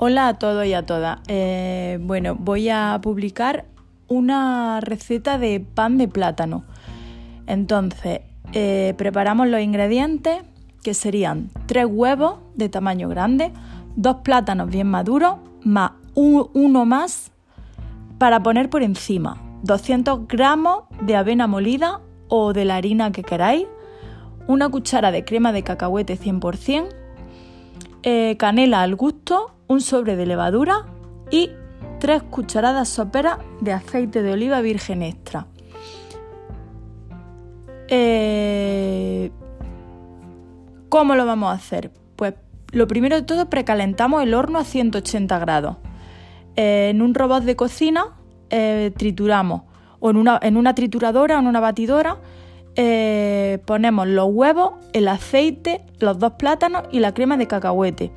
Hola a todos y a todas. Eh, bueno, voy a publicar una receta de pan de plátano. Entonces, eh, preparamos los ingredientes que serían tres huevos de tamaño grande, dos plátanos bien maduros, más uno más para poner por encima, 200 gramos de avena molida o de la harina que queráis, una cuchara de crema de cacahuete 100%, eh, canela al gusto, un sobre de levadura y 3 cucharadas soperas de aceite de oliva virgen extra. Eh, ¿Cómo lo vamos a hacer? Pues lo primero de todo precalentamos el horno a 180 grados. Eh, en un robot de cocina eh, trituramos o en una, en una, trituradora o en una batidora ponemos los huevos, el aceite, los dos plátanos y la crema de cacahuete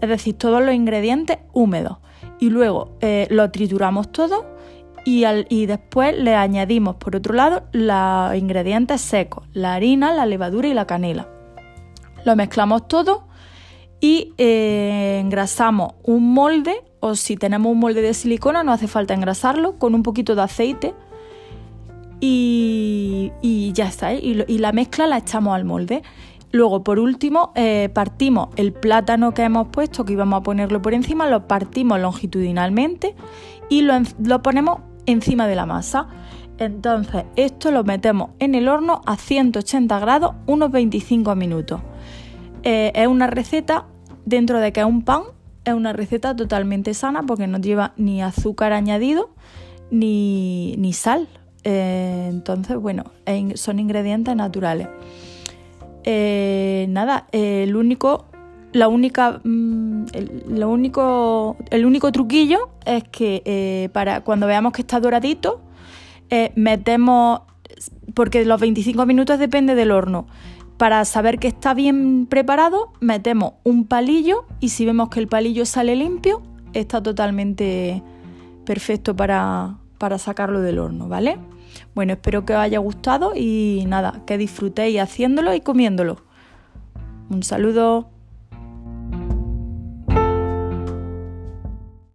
es decir, todos los ingredientes húmedos. Y luego eh, lo trituramos todo y, y, después le añadimos por otro lado los ingredientes secos, la harina, la levadura y la canela. Lo mezclamos todo y eh, engrasamos un molde o si tenemos un molde de silicona no hace falta engrasarlo con un poquito de aceite y, ya está. ¿eh? Y, la mezcla la echamos al molde. Luego, por último, eh, partimos el plátano que hemos puesto, que íbamos a ponerlo por encima, lo partimos longitudinalmente y lo, ponemos encima de la masa. Entonces, esto lo metemos en el horno a 180 grados unos 25 minutos. Eh, es una receta, dentro de que es un pan, es una receta totalmente sana porque no lleva ni azúcar añadido ni, sal. Eh, entonces, bueno, son ingredientes naturales. Eh, nada, el único, la única, mm, el, único, el único truquillo es que eh, para cuando veamos que está doradito, metemos, porque los 25 minutos depende del horno. Para saber que está bien preparado, metemos un palillo y si vemos que el palillo sale limpio, está totalmente perfecto para, para sacarlo del horno, ¿vale? Bueno, espero que os haya gustado y nada, que disfrutéis haciéndolo y comiéndolo. Un saludo.